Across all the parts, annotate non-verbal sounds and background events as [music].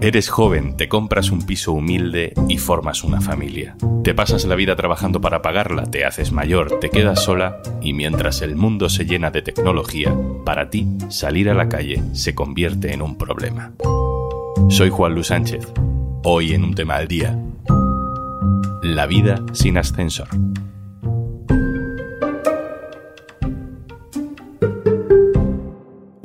Eres joven, te compras un piso humilde y formas una familia. Te pasas la vida trabajando para pagarla, te haces mayor, te quedas sola y mientras el mundo se llena de tecnología, para ti salir a la calle se convierte en un problema. Soy Juan Luis Sánchez. Hoy en un tema al día. La vida sin ascensor.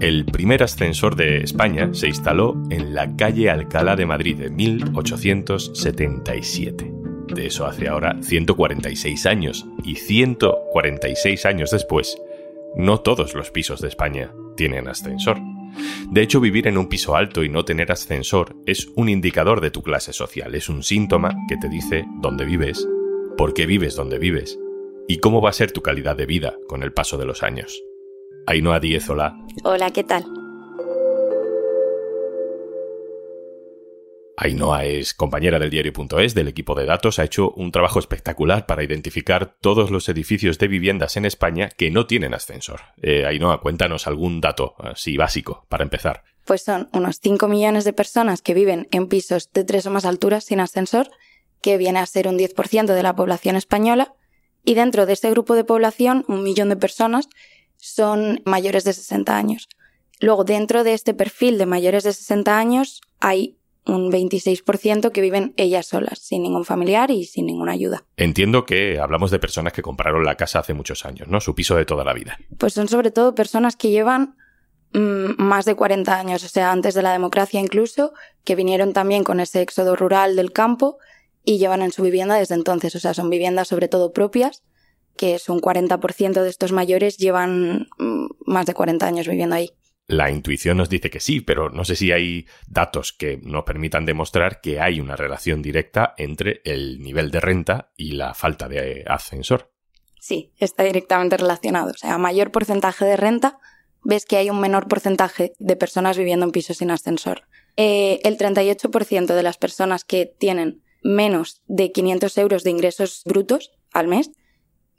El primer ascensor de España se instaló en la calle Alcalá de Madrid en 1877 de eso hace ahora 146 años. Y 146 años después, no todos los pisos de España tienen ascensor. De hecho, vivir en un piso alto y no tener ascensor es un indicador de tu clase social, es un síntoma que te dice dónde vives, por qué vives donde vives y cómo va a ser tu calidad de vida con el paso de los años. Ainhoa Díez, hola. Hola, ¿qué tal? Ainhoa es compañera del diario.es del equipo de datos, ha hecho un trabajo espectacular para identificar todos los edificios de viviendas en España que no tienen ascensor. Eh, Ainhoa, cuéntanos algún dato así básico para empezar. Pues son unos 5 millones de personas que viven en pisos de tres o más alturas sin ascensor, que viene a ser un 10% de la población española, y dentro de ese grupo de población, un millón de personas son mayores de 60 años. Luego, dentro de este perfil de mayores de 60 años, hay un 26% que viven ellas solas, sin ningún familiar y sin ninguna ayuda. Entiendo que hablamos de personas que compraron la casa hace muchos años, ¿no? Su piso de toda la vida. Pues son sobre todo personas que llevan mm, más de 40 años, o sea, antes de la democracia incluso, que vinieron también con ese éxodo rural del campo y llevan en su vivienda desde entonces, o sea, son viviendas sobre todo propias, que es un 40% de estos mayores llevan mm, más de 40 años viviendo ahí. La intuición nos dice que sí, pero no sé si hay datos que nos permitan demostrar que hay una relación directa entre el nivel de renta y la falta de ascensor. Sí, está directamente relacionado. O sea, a mayor porcentaje de renta, ves que hay un menor porcentaje de personas viviendo en pisos sin ascensor. Eh, el 38% de las personas que tienen menos de 500 euros de ingresos brutos al mes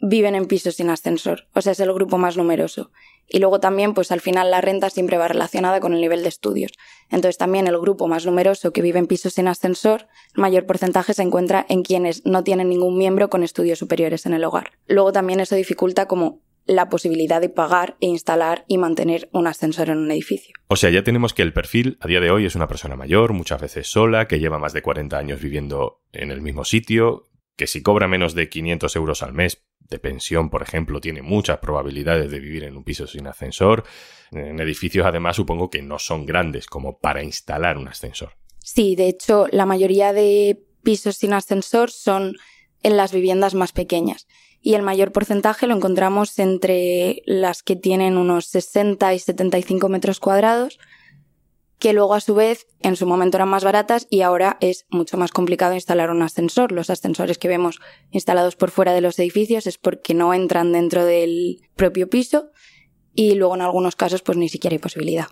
viven en pisos sin ascensor, o sea, es el grupo más numeroso. Y luego también, pues al final la renta siempre va relacionada con el nivel de estudios. Entonces también el grupo más numeroso que vive en pisos sin ascensor, mayor porcentaje se encuentra en quienes no tienen ningún miembro con estudios superiores en el hogar. Luego también eso dificulta como la posibilidad de pagar e instalar y mantener un ascensor en un edificio. O sea, ya tenemos que el perfil a día de hoy es una persona mayor, muchas veces sola, que lleva más de 40 años viviendo en el mismo sitio, que si cobra menos de 500 euros al mes de pensión, por ejemplo, tiene muchas probabilidades de vivir en un piso sin ascensor. En edificios, además, supongo que no son grandes como para instalar un ascensor. Sí, de hecho, la mayoría de pisos sin ascensor son en las viviendas más pequeñas. Y el mayor porcentaje lo encontramos entre las que tienen unos 60 y 75 metros cuadrados, que luego a su vez en su momento eran más baratas y ahora es mucho más complicado instalar un ascensor. Los ascensores que vemos instalados por fuera de los edificios es porque no entran dentro del propio piso y luego en algunos casos pues ni siquiera hay posibilidad.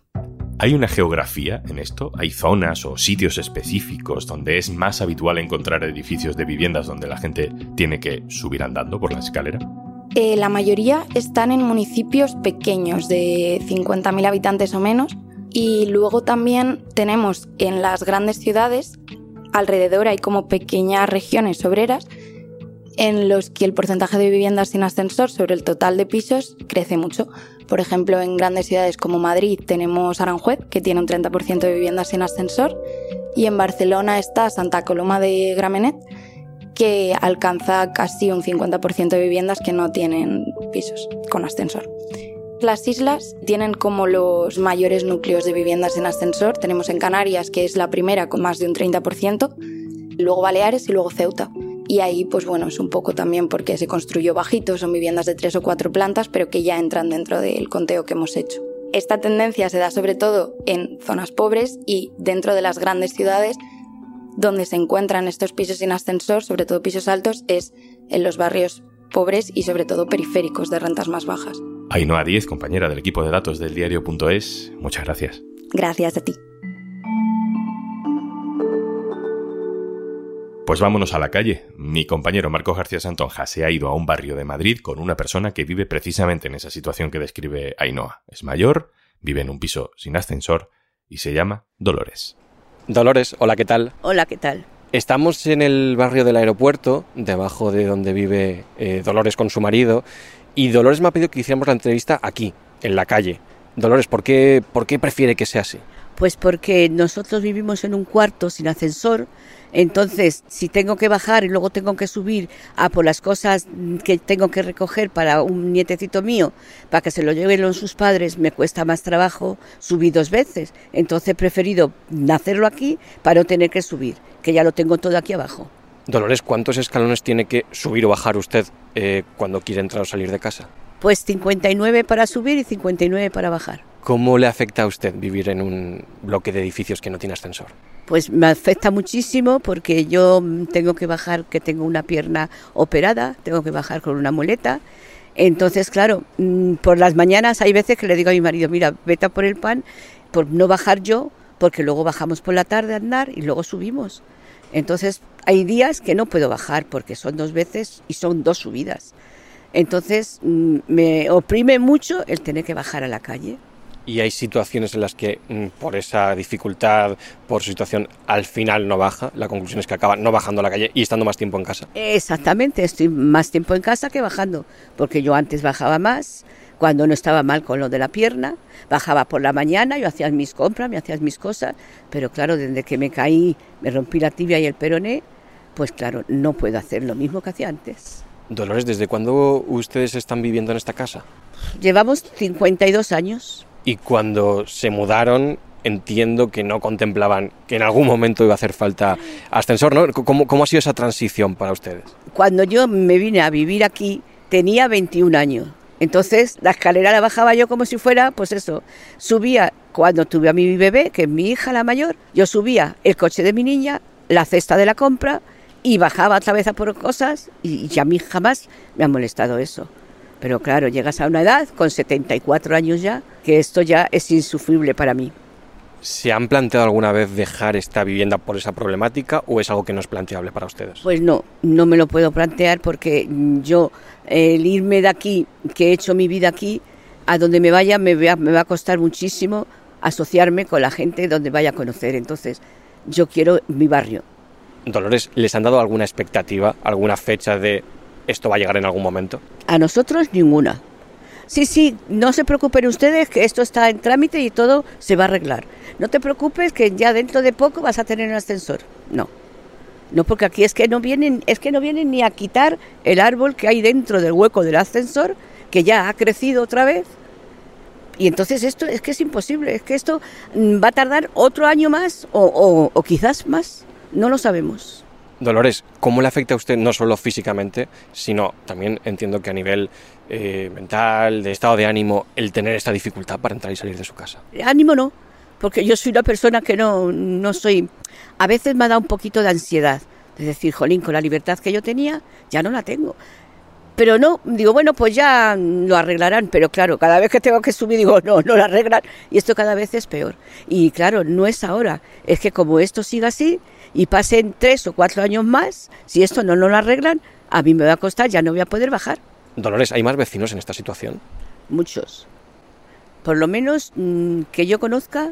¿Hay una geografía en esto? ¿Hay zonas o sitios específicos donde es más habitual encontrar edificios de viviendas donde la gente tiene que subir andando por la escalera? Eh, la mayoría están en municipios pequeños de 50.000 habitantes o menos y luego también tenemos en las grandes ciudades, alrededor hay como pequeñas regiones obreras en los que el porcentaje de viviendas sin ascensor sobre el total de pisos crece mucho. Por ejemplo, en grandes ciudades como Madrid tenemos Aranjuez, que tiene un 30% de viviendas sin ascensor, y en Barcelona está Santa Coloma de Gramenet, que alcanza casi un 50% de viviendas que no tienen pisos con ascensor. Las islas tienen como los mayores núcleos de viviendas en ascensor. Tenemos en Canarias, que es la primera con más de un 30%, luego Baleares y luego Ceuta. Y ahí, pues bueno, es un poco también porque se construyó bajito, son viviendas de tres o cuatro plantas, pero que ya entran dentro del conteo que hemos hecho. Esta tendencia se da sobre todo en zonas pobres y dentro de las grandes ciudades donde se encuentran estos pisos sin ascensor, sobre todo pisos altos, es en los barrios pobres y sobre todo periféricos de rentas más bajas. Ainhoa Díez, compañera del equipo de datos del diario.es, muchas gracias. Gracias a ti. Pues vámonos a la calle. Mi compañero Marco García Santonja se ha ido a un barrio de Madrid con una persona que vive precisamente en esa situación que describe Ainhoa. Es mayor, vive en un piso sin ascensor y se llama Dolores. Dolores, hola, ¿qué tal? Hola, ¿qué tal? Estamos en el barrio del aeropuerto, debajo de donde vive eh, Dolores con su marido, y Dolores me ha pedido que hiciéramos la entrevista aquí, en la calle. Dolores, ¿por qué, ¿por qué prefiere que sea así? Pues porque nosotros vivimos en un cuarto sin ascensor, entonces si tengo que bajar y luego tengo que subir a por las cosas que tengo que recoger para un nietecito mío, para que se lo lleven sus padres, me cuesta más trabajo subir dos veces. Entonces he preferido hacerlo aquí para no tener que subir, que ya lo tengo todo aquí abajo. Dolores, ¿cuántos escalones tiene que subir o bajar usted eh, cuando quiere entrar o salir de casa? Pues 59 para subir y 59 para bajar. ¿Cómo le afecta a usted vivir en un bloque de edificios que no tiene ascensor? Pues me afecta muchísimo porque yo tengo que bajar, que tengo una pierna operada, tengo que bajar con una muleta. Entonces, claro, mm, por las mañanas hay veces que le digo a mi marido, mira, vete a por el pan, por no bajar yo, porque luego bajamos por la tarde a andar y luego subimos. Entonces, hay días que no puedo bajar porque son dos veces y son dos subidas. Entonces, mm, me oprime mucho el tener que bajar a la calle y hay situaciones en las que mm, por esa dificultad, por su situación, al final no baja. La conclusión es que acaba no bajando a la calle y estando más tiempo en casa. Exactamente, estoy más tiempo en casa que bajando, porque yo antes bajaba más, cuando no estaba mal con lo de la pierna, bajaba por la mañana, yo hacía mis compras, me hacía mis cosas, pero claro, desde que me caí, me rompí la tibia y el peroné, pues claro, no puedo hacer lo mismo que hacía antes. Dolores, ¿desde cuándo ustedes están viviendo en esta casa? Llevamos 52 años. Y cuando se mudaron, entiendo que no contemplaban que en algún momento iba a hacer falta ascensor, ¿no? ¿Cómo, cómo ha sido esa transición para ustedes? Cuando yo me vine a vivir aquí, tenía 21 años. Entonces, la escalera la bajaba yo como si fuera, pues eso, subía cuando tuve a mi bebé, que es mi hija la mayor, yo subía el coche de mi niña, la cesta de la compra y bajaba otra vez a por cosas y, y a mí jamás me ha molestado eso. Pero claro, llegas a una edad, con 74 años ya, que esto ya es insufrible para mí. ¿Se han planteado alguna vez dejar esta vivienda por esa problemática o es algo que no es planteable para ustedes? Pues no, no me lo puedo plantear porque yo, el irme de aquí, que he hecho mi vida aquí, a donde me vaya me va, me va a costar muchísimo asociarme con la gente donde vaya a conocer. Entonces, yo quiero mi barrio. Dolores, ¿les han dado alguna expectativa, alguna fecha de esto va a llegar en algún momento? A nosotros ninguna. Sí, sí, no se preocupen ustedes que esto está en trámite y todo se va a arreglar. No te preocupes que ya dentro de poco vas a tener un ascensor. No. No, porque aquí es que no vienen, es que no vienen ni a quitar el árbol que hay dentro del hueco del ascensor, que ya ha crecido otra vez. Y entonces esto es que es imposible, es que esto mm, va a tardar otro año más o, o, o quizás más, no lo sabemos. Dolores, ¿cómo le afecta a usted no solo físicamente, sino también entiendo que a nivel eh, mental, de estado de ánimo, el tener esta dificultad para entrar y salir de su casa? Ánimo no, porque yo soy una persona que no, no soy... A veces me ha dado un poquito de ansiedad, de decir, jolín, con la libertad que yo tenía, ya no la tengo. Pero no, digo, bueno, pues ya lo arreglarán, pero claro, cada vez que tengo que subir digo, no, no lo arreglan, y esto cada vez es peor. Y claro, no es ahora, es que como esto siga así, y pasen tres o cuatro años más, si esto no, no lo arreglan, a mí me va a costar, ya no voy a poder bajar. Dolores, ¿hay más vecinos en esta situación? Muchos. Por lo menos mmm, que yo conozca,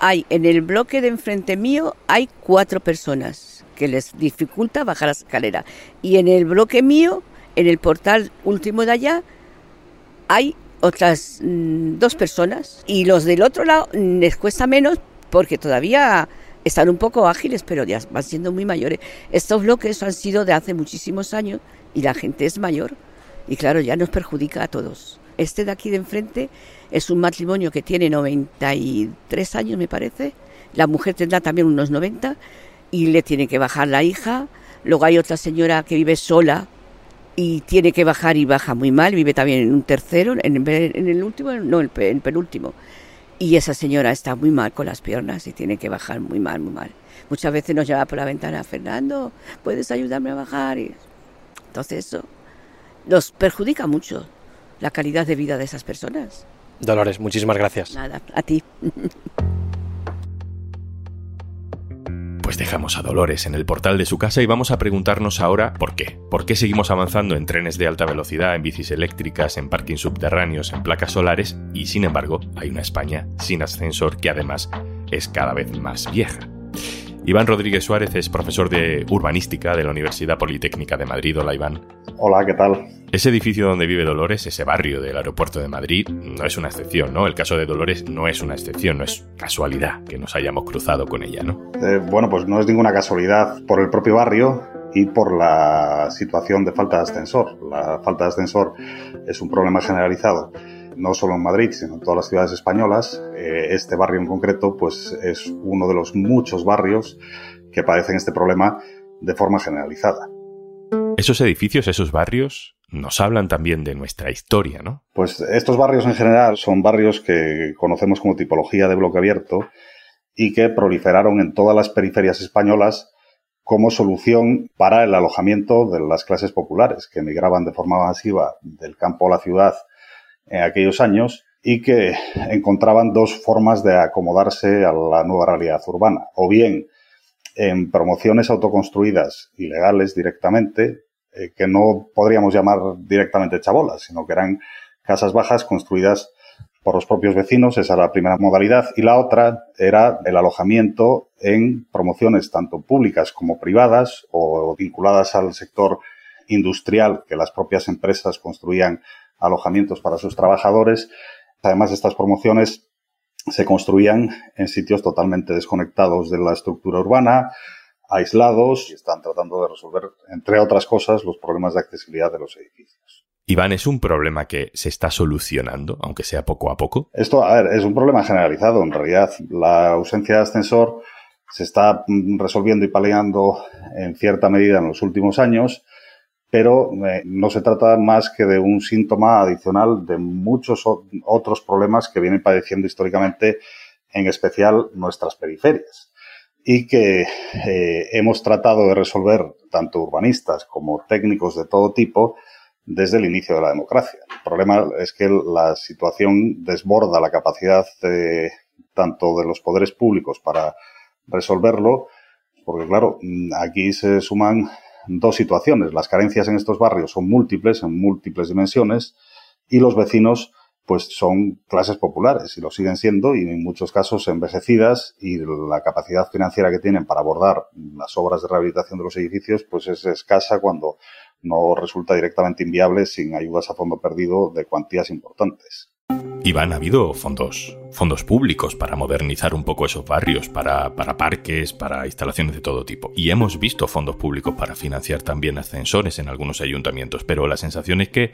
hay en el bloque de enfrente mío hay cuatro personas que les dificulta bajar la escalera. Y en el bloque mío, en el portal último de allá, hay otras mmm, dos personas. Y los del otro lado mmm, les cuesta menos porque todavía están un poco ágiles, pero ya van siendo muy mayores. Estos bloques han sido de hace muchísimos años y la gente es mayor y claro, ya nos perjudica a todos. Este de aquí de enfrente es un matrimonio que tiene 93 años, me parece. La mujer tendrá también unos 90 y le tiene que bajar la hija. Luego hay otra señora que vive sola y tiene que bajar y baja muy mal. Vive también en un tercero, en, el último, no, en el penúltimo Y esa señora está muy mal con las piernas y tiene que bajar muy mal, muy mal. Muchas veces nos llama por la ventana, Fernando, ¿puedes ayudarme a bajar? Y entonces eso nos perjudica mucho la calidad de vida de esas personas. Dolores, muchísimas gracias. Nada, a ti. [laughs] Pues dejamos a Dolores en el portal de su casa y vamos a preguntarnos ahora por qué. ¿Por qué seguimos avanzando en trenes de alta velocidad, en bicis eléctricas, en parkings subterráneos, en placas solares y sin embargo hay una España sin ascensor que además es cada vez más vieja? Iván Rodríguez Suárez es profesor de urbanística de la Universidad Politécnica de Madrid. Hola Iván. Hola, ¿qué tal? Ese edificio donde vive Dolores, ese barrio del aeropuerto de Madrid, no es una excepción, ¿no? El caso de Dolores no es una excepción, no es casualidad que nos hayamos cruzado con ella, ¿no? Eh, bueno, pues no es ninguna casualidad por el propio barrio y por la situación de falta de ascensor. La falta de ascensor es un problema generalizado no solo en Madrid, sino en todas las ciudades españolas. Eh, este barrio en concreto, pues es uno de los muchos barrios que padecen este problema de forma generalizada. Esos edificios, esos barrios, nos hablan también de nuestra historia, ¿no? Pues estos barrios en general son barrios que conocemos como tipología de bloque abierto y que proliferaron en todas las periferias españolas como solución para el alojamiento de las clases populares que emigraban de forma masiva del campo a la ciudad en aquellos años y que encontraban dos formas de acomodarse a la nueva realidad urbana. O bien en promociones autoconstruidas ilegales directamente, eh, que no podríamos llamar directamente chabolas, sino que eran casas bajas construidas por los propios vecinos, esa era la primera modalidad, y la otra era el alojamiento en promociones tanto públicas como privadas o vinculadas al sector industrial que las propias empresas construían alojamientos para sus trabajadores. Además, estas promociones se construían en sitios totalmente desconectados de la estructura urbana, aislados, y están tratando de resolver, entre otras cosas, los problemas de accesibilidad de los edificios. Iván, ¿es un problema que se está solucionando, aunque sea poco a poco? Esto, a ver, es un problema generalizado. En realidad, la ausencia de ascensor se está resolviendo y paliando en cierta medida en los últimos años pero eh, no se trata más que de un síntoma adicional de muchos otros problemas que vienen padeciendo históricamente, en especial nuestras periferias, y que eh, hemos tratado de resolver tanto urbanistas como técnicos de todo tipo desde el inicio de la democracia. El problema es que la situación desborda la capacidad de, tanto de los poderes públicos para resolverlo, porque claro, aquí se suman dos situaciones. Las carencias en estos barrios son múltiples, en múltiples dimensiones, y los vecinos pues son clases populares y lo siguen siendo y en muchos casos envejecidas y la capacidad financiera que tienen para abordar las obras de rehabilitación de los edificios pues es escasa cuando no resulta directamente inviable sin ayudas a fondo perdido de cuantías importantes. Iván, ha habido fondos, fondos públicos para modernizar un poco esos barrios, para, para, parques, para instalaciones de todo tipo. Y hemos visto fondos públicos para financiar también ascensores en algunos ayuntamientos, pero la sensación es que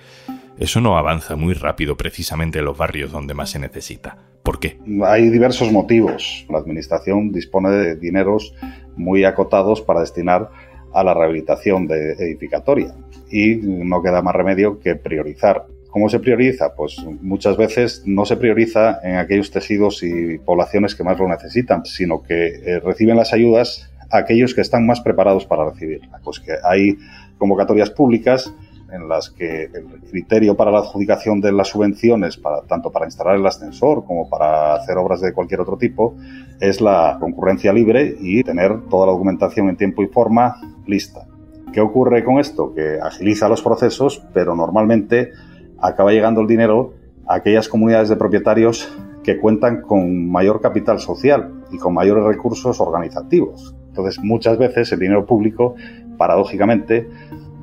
eso no avanza muy rápido precisamente en los barrios donde más se necesita. ¿Por qué? Hay diversos motivos. La Administración dispone de dineros muy acotados para destinar a la rehabilitación de edificatoria y no queda más remedio que priorizar ¿Cómo se prioriza? Pues muchas veces no se prioriza en aquellos tejidos y poblaciones que más lo necesitan, sino que eh, reciben las ayudas aquellos que están más preparados para recibirla. Pues que hay convocatorias públicas en las que el criterio para la adjudicación de las subvenciones, tanto para instalar el ascensor como para hacer obras de cualquier otro tipo, es la concurrencia libre y tener toda la documentación en tiempo y forma lista. ¿Qué ocurre con esto? Que agiliza los procesos, pero normalmente acaba llegando el dinero a aquellas comunidades de propietarios que cuentan con mayor capital social y con mayores recursos organizativos. Entonces, muchas veces el dinero público, paradójicamente,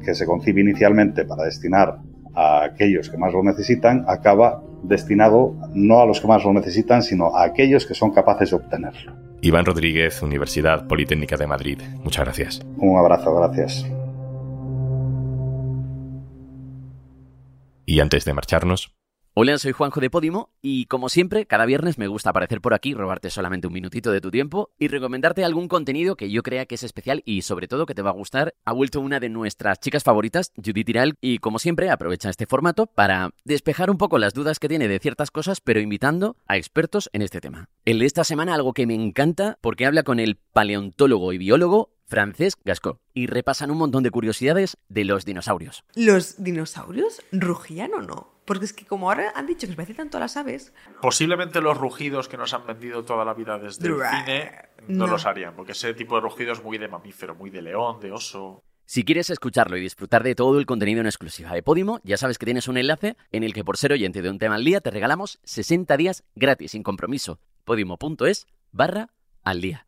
que se concibe inicialmente para destinar a aquellos que más lo necesitan, acaba destinado no a los que más lo necesitan, sino a aquellos que son capaces de obtenerlo. Iván Rodríguez, Universidad Politécnica de Madrid. Muchas gracias. Un abrazo, gracias. Y antes de marcharnos, Hola, soy Juanjo de Podimo y como siempre, cada viernes me gusta aparecer por aquí, robarte solamente un minutito de tu tiempo y recomendarte algún contenido que yo crea que es especial y sobre todo que te va a gustar. Ha vuelto una de nuestras chicas favoritas, Judith Tiral, y como siempre aprovecha este formato para despejar un poco las dudas que tiene de ciertas cosas, pero invitando a expertos en este tema. El de esta semana algo que me encanta porque habla con el paleontólogo y biólogo Francesc Gascó y repasan un montón de curiosidades de los dinosaurios. ¿Los dinosaurios rugían o no? Porque es que como ahora han dicho que se parece tanto a las aves... Posiblemente los rugidos que nos han vendido toda la vida desde el cine no, los harían, porque ese tipo de rugido es muy de mamífero, muy de león, de oso... Si quieres escucharlo y disfrutar de todo el contenido en exclusiva de Podimo, ya sabes que tienes un enlace en el que por ser oyente de un tema al día te regalamos 60 días gratis sin compromiso. podimo.es barra al día.